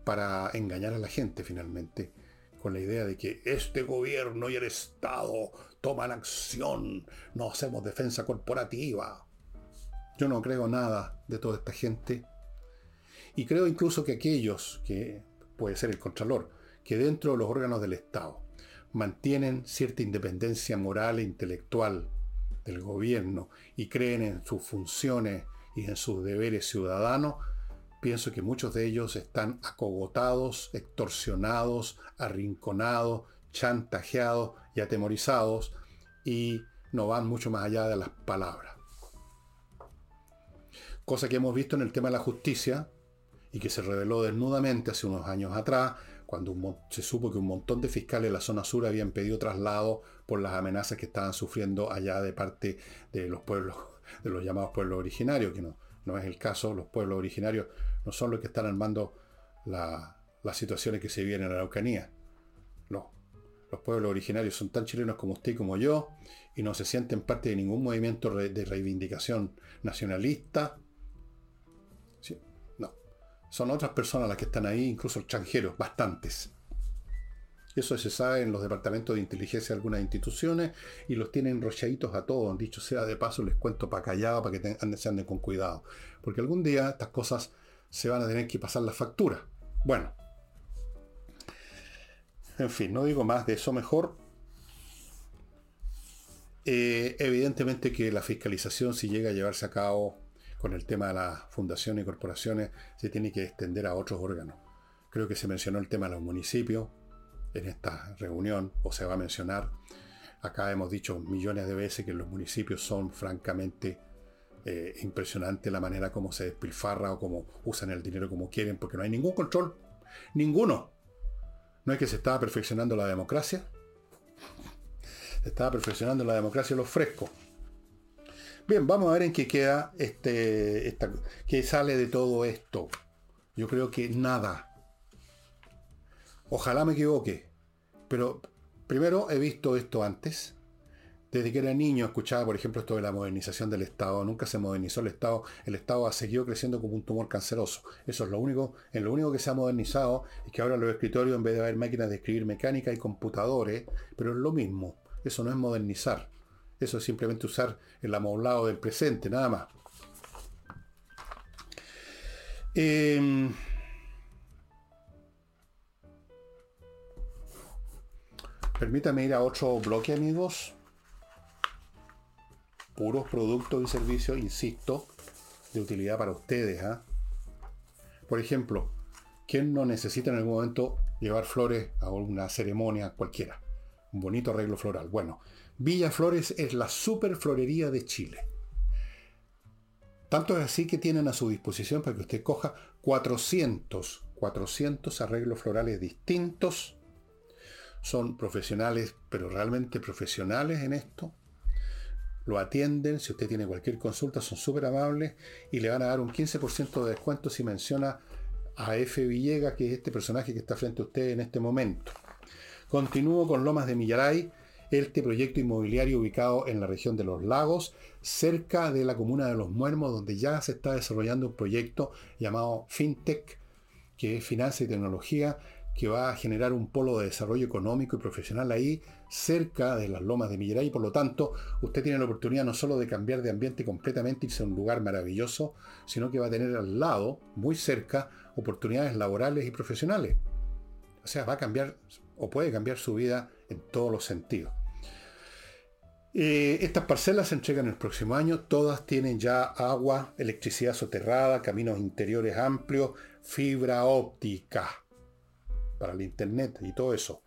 para engañar a la gente finalmente, con la idea de que este gobierno y el Estado toman acción, no hacemos defensa corporativa. Yo no creo nada de toda esta gente. Y creo incluso que aquellos, que puede ser el Contralor, que dentro de los órganos del Estado mantienen cierta independencia moral e intelectual del gobierno y creen en sus funciones y en sus deberes ciudadanos, pienso que muchos de ellos están acogotados, extorsionados, arrinconados, chantajeados y atemorizados y no van mucho más allá de las palabras. Cosa que hemos visto en el tema de la justicia y que se reveló desnudamente hace unos años atrás, cuando se supo que un montón de fiscales de la zona sur habían pedido traslado por las amenazas que estaban sufriendo allá de parte de los pueblos, de los llamados pueblos originarios, que no, no es el caso, los pueblos originarios no son los que están armando las situaciones que se viven en la Araucanía. No. Los pueblos originarios son tan chilenos como usted y como yo y no se sienten parte de ningún movimiento de reivindicación nacionalista. Son otras personas las que están ahí, incluso extranjeros, bastantes. Eso se sabe en los departamentos de inteligencia de algunas instituciones y los tienen rochaditos a todos. Dicho sea de paso, les cuento para callado para que se anden con cuidado. Porque algún día estas cosas se van a tener que pasar la factura. Bueno. En fin, no digo más de eso mejor. Eh, evidentemente que la fiscalización, si llega a llevarse a cabo con el tema de las fundaciones y corporaciones, se tiene que extender a otros órganos. Creo que se mencionó el tema de los municipios en esta reunión, o se va a mencionar. Acá hemos dicho millones de veces que los municipios son francamente eh, impresionante la manera como se despilfarra o como usan el dinero como quieren, porque no hay ningún control. Ninguno. No es que se estaba perfeccionando la democracia. Se estaba perfeccionando la democracia los frescos. Bien, vamos a ver en qué queda este. Esta, qué sale de todo esto. Yo creo que nada. Ojalá me equivoque. Pero primero he visto esto antes. Desde que era niño escuchaba, por ejemplo, esto de la modernización del Estado. Nunca se modernizó el Estado. El Estado ha seguido creciendo como un tumor canceroso. Eso es lo único, en lo único que se ha modernizado es que ahora los escritorios, en vez de haber máquinas de escribir mecánica y computadores, pero es lo mismo. Eso no es modernizar. Eso es simplemente usar el amoblado del presente, nada más. Em, permítame ir a otro bloque, amigos. Puros productos y servicios, insisto, de utilidad para ustedes. ¿ah? Por ejemplo, ¿quién no necesita en algún momento llevar flores a una ceremonia cualquiera? Un bonito arreglo floral. Bueno, Villa Flores es la super florería de Chile. Tanto es así que tienen a su disposición para que usted coja 400, 400 arreglos florales distintos. Son profesionales, pero realmente profesionales en esto. Lo atienden, si usted tiene cualquier consulta, son súper amables y le van a dar un 15% de descuento si menciona a F. Villegas, que es este personaje que está frente a usted en este momento. Continúo con Lomas de Millaray, este proyecto inmobiliario ubicado en la región de los lagos, cerca de la comuna de Los Muermos, donde ya se está desarrollando un proyecto llamado FinTech, que es finanza y tecnología, que va a generar un polo de desarrollo económico y profesional ahí, cerca de las lomas de Milleray, y por lo tanto usted tiene la oportunidad no solo de cambiar de ambiente completamente, irse a un lugar maravilloso, sino que va a tener al lado, muy cerca, oportunidades laborales y profesionales. O sea, va a cambiar o puede cambiar su vida en todos los sentidos. Eh, estas parcelas se entregan el próximo año, todas tienen ya agua, electricidad soterrada, caminos interiores amplios, fibra óptica para el internet y todo eso.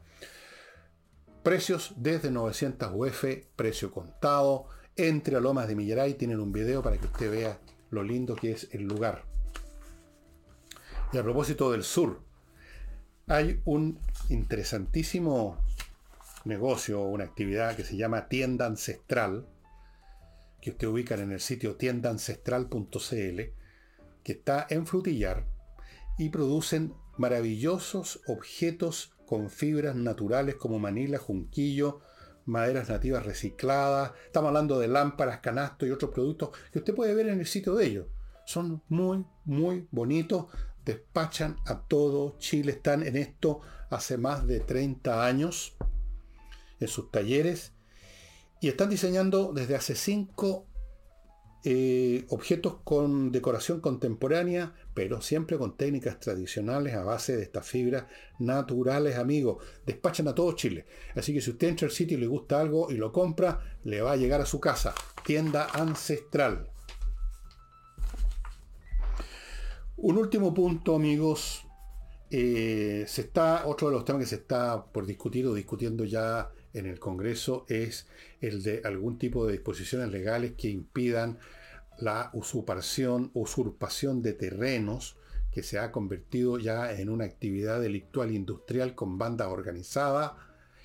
Precios desde 900 UF, precio contado. Entre a Lomas de Millaray tienen un video para que usted vea lo lindo que es el lugar. Y a propósito del sur, hay un interesantísimo negocio o una actividad que se llama Tienda Ancestral, que usted ubica en el sitio tiendaancestral.cl, que está en Frutillar y producen maravillosos objetos con fibras naturales como manila, junquillo, maderas nativas recicladas. Estamos hablando de lámparas, canastos y otros productos que usted puede ver en el sitio de ellos. Son muy, muy bonitos. Despachan a todo Chile. Están en esto hace más de 30 años sus talleres y están diseñando desde hace cinco eh, objetos con decoración contemporánea, pero siempre con técnicas tradicionales a base de estas fibras naturales, amigos. Despachan a todo Chile. Así que si usted entra al sitio y le gusta algo y lo compra, le va a llegar a su casa. Tienda ancestral. Un último punto, amigos. Eh, se está, otro de los temas que se está por discutir o discutiendo ya en el Congreso es el de algún tipo de disposiciones legales que impidan la usurpación, usurpación de terrenos que se ha convertido ya en una actividad delictual industrial con bandas organizadas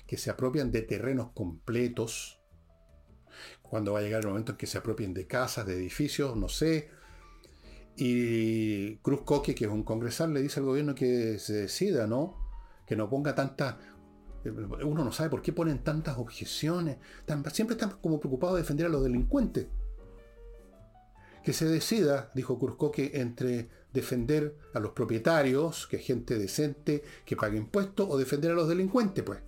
que se apropian de terrenos completos. Cuando va a llegar el momento en que se apropien de casas, de edificios, no sé. Y Cruz Coque, que es un congresal, le dice al gobierno que se decida, ¿no? Que no ponga tanta uno no sabe por qué ponen tantas objeciones. siempre están como preocupados de defender a los delincuentes. Que se decida, dijo que entre defender a los propietarios, que es gente decente, que pague impuestos, o defender a los delincuentes, pues.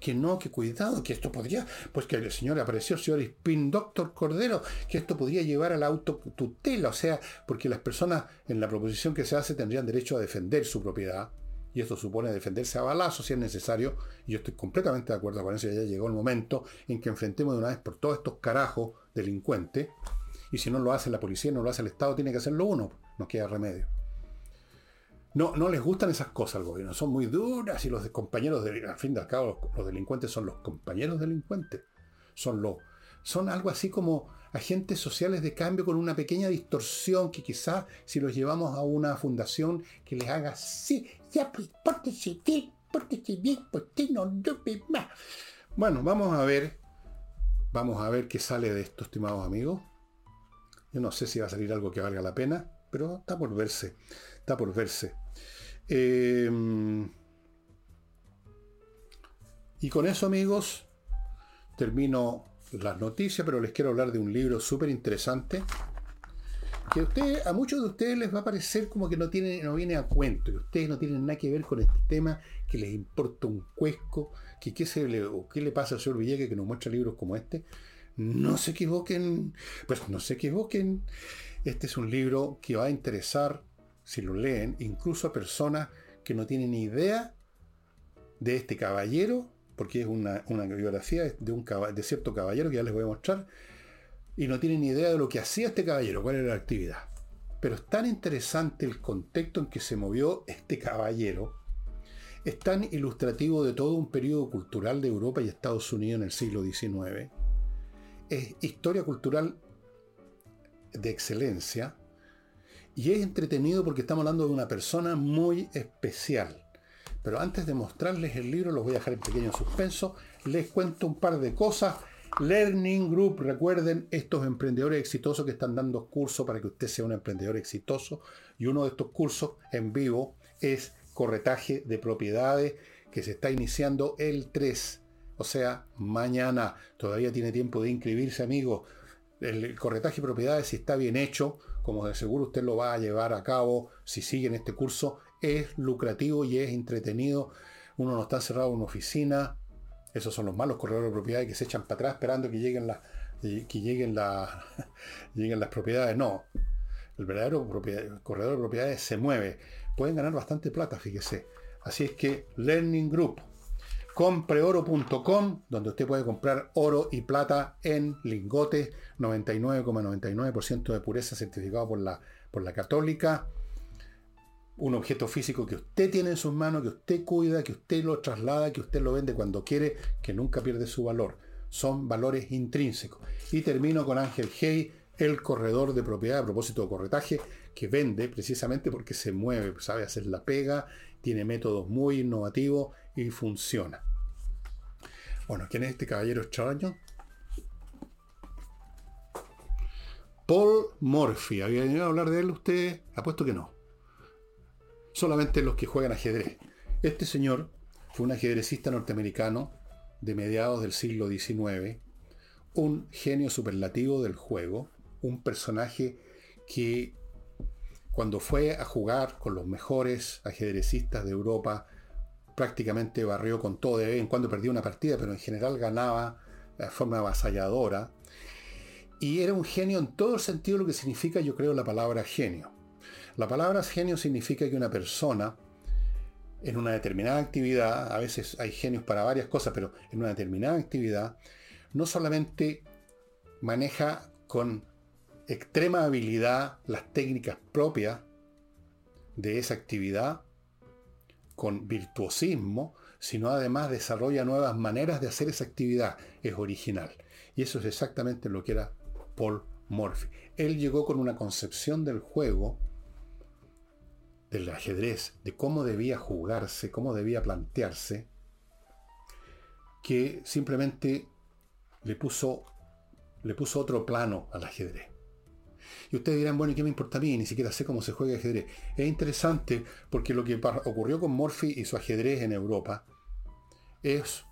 Que no, que cuidado, que esto podría, pues que el señor apareció, señor Spin Doctor Cordero, que esto podría llevar a la autotutela, o sea, porque las personas en la proposición que se hace tendrían derecho a defender su propiedad y esto supone defenderse a balazos si es necesario, y yo estoy completamente de acuerdo con eso, ya llegó el momento en que enfrentemos de una vez por todos estos carajos delincuentes, y si no lo hace la policía, no lo hace el Estado, tiene que hacerlo uno, no queda remedio. No, no les gustan esas cosas al gobierno, son muy duras y los compañeros, de, al fin y al cabo, los, delincuentes son los compañeros delincuentes, son los, son algo así como agentes sociales de cambio con una pequeña distorsión que quizás si los llevamos a una fundación que les haga sí, ya pues pórtese bien, pórtese bien, pues no más. Bueno, vamos a ver, vamos a ver qué sale de esto, estimados amigos. Yo no sé si va a salir algo que valga la pena, pero está por verse, está por verse. Em, y con eso, amigos, termino las noticias, pero les quiero hablar de un libro súper interesante que usted, a muchos de ustedes les va a parecer como que no, tiene, no viene a cuento, que ustedes no tienen nada que ver con este tema, que les importa un cuesco, que qué, se le, qué le pasa al señor Villegas que nos muestra libros como este. No se equivoquen, pues no se equivoquen. Este es un libro que va a interesar, si lo leen, incluso a personas que no tienen idea de este caballero, porque es una, biografía de, un, de cierto caballero que ya les voy a mostrar, y no tienen ni idea de lo que hacía este caballero, cuál era la actividad. Pero es tan interesante el contexto en que se movió este caballero, es tan ilustrativo de todo un periodo cultural de Europa y Estados Unidos en el siglo XIX. Es historia cultural de excelencia y es entretenido porque estamos hablando de una persona muy especial. Pero antes de mostrarles el libro, los voy a dejar en pequeño suspenso. Les cuento un par de cosas. Learning Group, recuerden, estos emprendedores exitosos que están dando cursos para que usted sea un emprendedor exitoso. Y uno de estos cursos en vivo es corretaje de propiedades que se está iniciando el 3. O sea, mañana. Todavía tiene tiempo de inscribirse, amigo. El corretaje de propiedades, si está bien hecho, como de seguro usted lo va a llevar a cabo si sigue en este curso, es lucrativo y es entretenido. Uno no está encerrado en una oficina. Esos son los malos corredores de propiedades que se echan para atrás esperando que lleguen las que lleguen, lleguen las propiedades. No. El verdadero corredor de propiedades se mueve. Pueden ganar bastante plata, fíjese. Así es que Learning Group. Compreoro.com, donde usted puede comprar oro y plata en lingotes, 99,99% de pureza certificado por la, por la católica un objeto físico que usted tiene en sus manos, que usted cuida, que usted lo traslada, que usted lo vende cuando quiere, que nunca pierde su valor. Son valores intrínsecos. Y termino con Ángel Hey, el corredor de propiedad a propósito de corretaje, que vende precisamente porque se mueve, sabe hacer la pega, tiene métodos muy innovativos y funciona. Bueno, ¿quién es este caballero extraño? Paul Morphy. ¿Había venido a hablar de él usted? Apuesto que no solamente los que juegan ajedrez. Este señor fue un ajedrecista norteamericano de mediados del siglo XIX, un genio superlativo del juego, un personaje que cuando fue a jugar con los mejores ajedrecistas de Europa, prácticamente barrió con todo, de vez en cuando perdía una partida, pero en general ganaba de forma avasalladora. Y era un genio en todo el sentido de lo que significa, yo creo, la palabra genio. La palabra genio significa que una persona en una determinada actividad, a veces hay genios para varias cosas, pero en una determinada actividad, no solamente maneja con extrema habilidad las técnicas propias de esa actividad, con virtuosismo, sino además desarrolla nuevas maneras de hacer esa actividad. Es original. Y eso es exactamente lo que era Paul Morphy. Él llegó con una concepción del juego del ajedrez, de cómo debía jugarse, cómo debía plantearse, que simplemente le puso, le puso otro plano al ajedrez. Y ustedes dirán, bueno, ¿y qué me importa a mí? Ni siquiera sé cómo se juega ajedrez. Es interesante porque lo que ocurrió con Morphy y su ajedrez en Europa es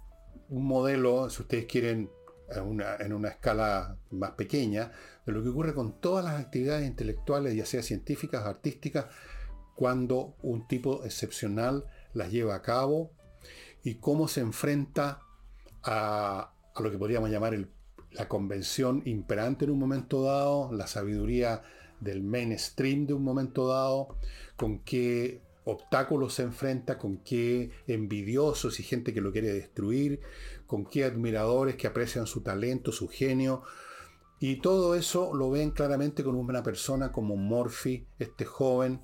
un modelo, si ustedes quieren, en una escala más pequeña, de lo que ocurre con todas las actividades intelectuales, ya sea científicas, artísticas, cuando un tipo excepcional las lleva a cabo y cómo se enfrenta a, lo que podríamos llamar la convención imperante en un momento dado, la sabiduría del mainstream de un momento dado, con qué obstáculos se enfrenta, con qué envidiosos y gente que lo quiere destruir, con qué admiradores que aprecian su talento, su genio. Y todo eso lo ven claramente con una persona como Morphy, este joven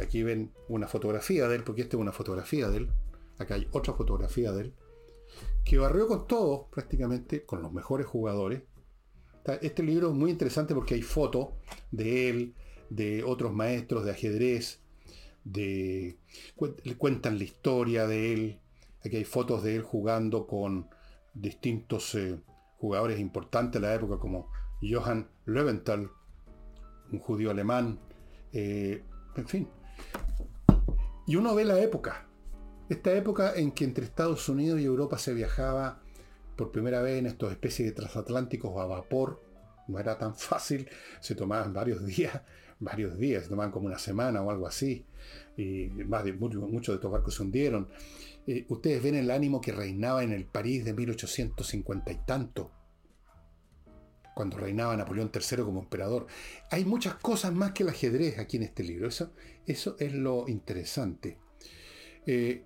Aquí ven una fotografía de él, porque esta es una fotografía de él. Acá hay otra fotografía de él. Que barrió con todos, prácticamente, con los mejores jugadores. Este libro es muy interesante porque hay fotos de él, de otros maestros de ajedrez, de cuentan la historia de él. Aquí hay fotos de él jugando con distintos eh, jugadores importantes de la época, como Johann Löwenthal, un judío alemán. Eh, en fin, y uno ve la época. Esta época en que entre Estados Unidos y Europa se viajaba por primera vez en estos especies de transatlánticos a vapor. No era tan fácil, se tomaban varios días, varios días, se tomaban como una semana o algo así. Y más de, muchos de estos barcos se hundieron. Eh, ustedes ven el ánimo que reinaba en el París de 1850 y tanto. Cuando reinaba Napoleón III como emperador. Hay muchas cosas más que el ajedrez aquí en este libro. Eso, eso es lo interesante. Eh,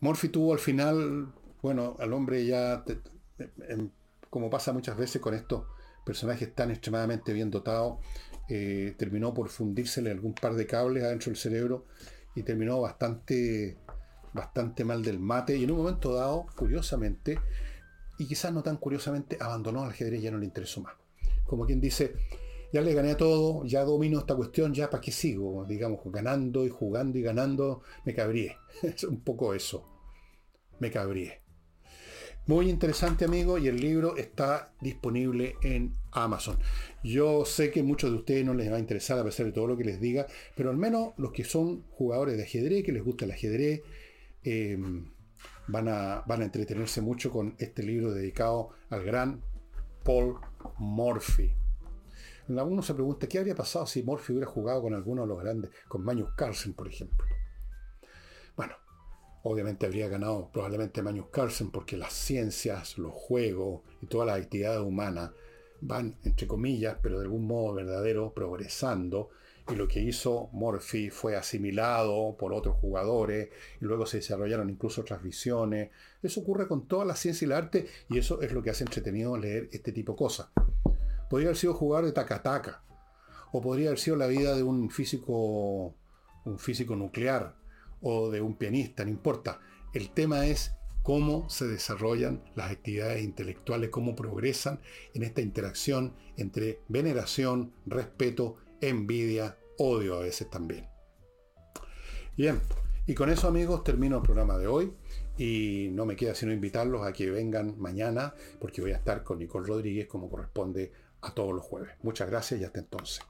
Morphy tuvo al final, bueno, al hombre ya, como pasa muchas veces con estos personajes tan extremadamente bien dotados, eh, terminó por fundírsele algún par de cables adentro del cerebro y terminó bastante, bastante mal del mate. Y en un momento dado, curiosamente, y quizás no tan curiosamente, abandonó el ajedrez, ya no le interesó más. Como quien dice, ya le gané a todo, ya domino esta cuestión, ya para qué sigo, digamos, ganando y jugando y ganando, me cabríe. Es un poco eso. Me cabríe. Muy interesante, amigo, y el libro está disponible en Amazon. Yo sé que muchos de ustedes no les va a interesar a pesar de todo lo que les diga, pero al menos los que son jugadores de ajedrez, que les gusta el ajedrez, eh, van, a, van a entretenerse mucho con este libro dedicado al gran Paul Morphy. Alguno se pregunta qué habría pasado si Morphy hubiera jugado con alguno de los grandes, con Magnus Carlsen, por ejemplo. Bueno, obviamente habría ganado probablemente Magnus Carlsen porque las ciencias, los juegos y todas las actividades humanas van, entre comillas, pero de algún modo verdadero, progresando. Y lo que hizo Morphy fue asimilado por otros jugadores y luego se desarrollaron incluso otras visiones. Eso ocurre con toda la ciencia y el arte y eso es lo que hace entretenido leer este tipo de cosas. Podría haber sido jugador de Takataka o podría haber sido la vida de un físico, un físico nuclear o de un pianista, no importa. El tema es cómo se desarrollan las actividades intelectuales, cómo progresan en esta interacción entre veneración, respeto, envidia, odio a veces también. Bien, y con eso amigos termino el programa de hoy y no me queda sino invitarlos a que vengan mañana porque voy a estar con Nicole Rodríguez como corresponde a todos los jueves. Muchas gracias y hasta entonces.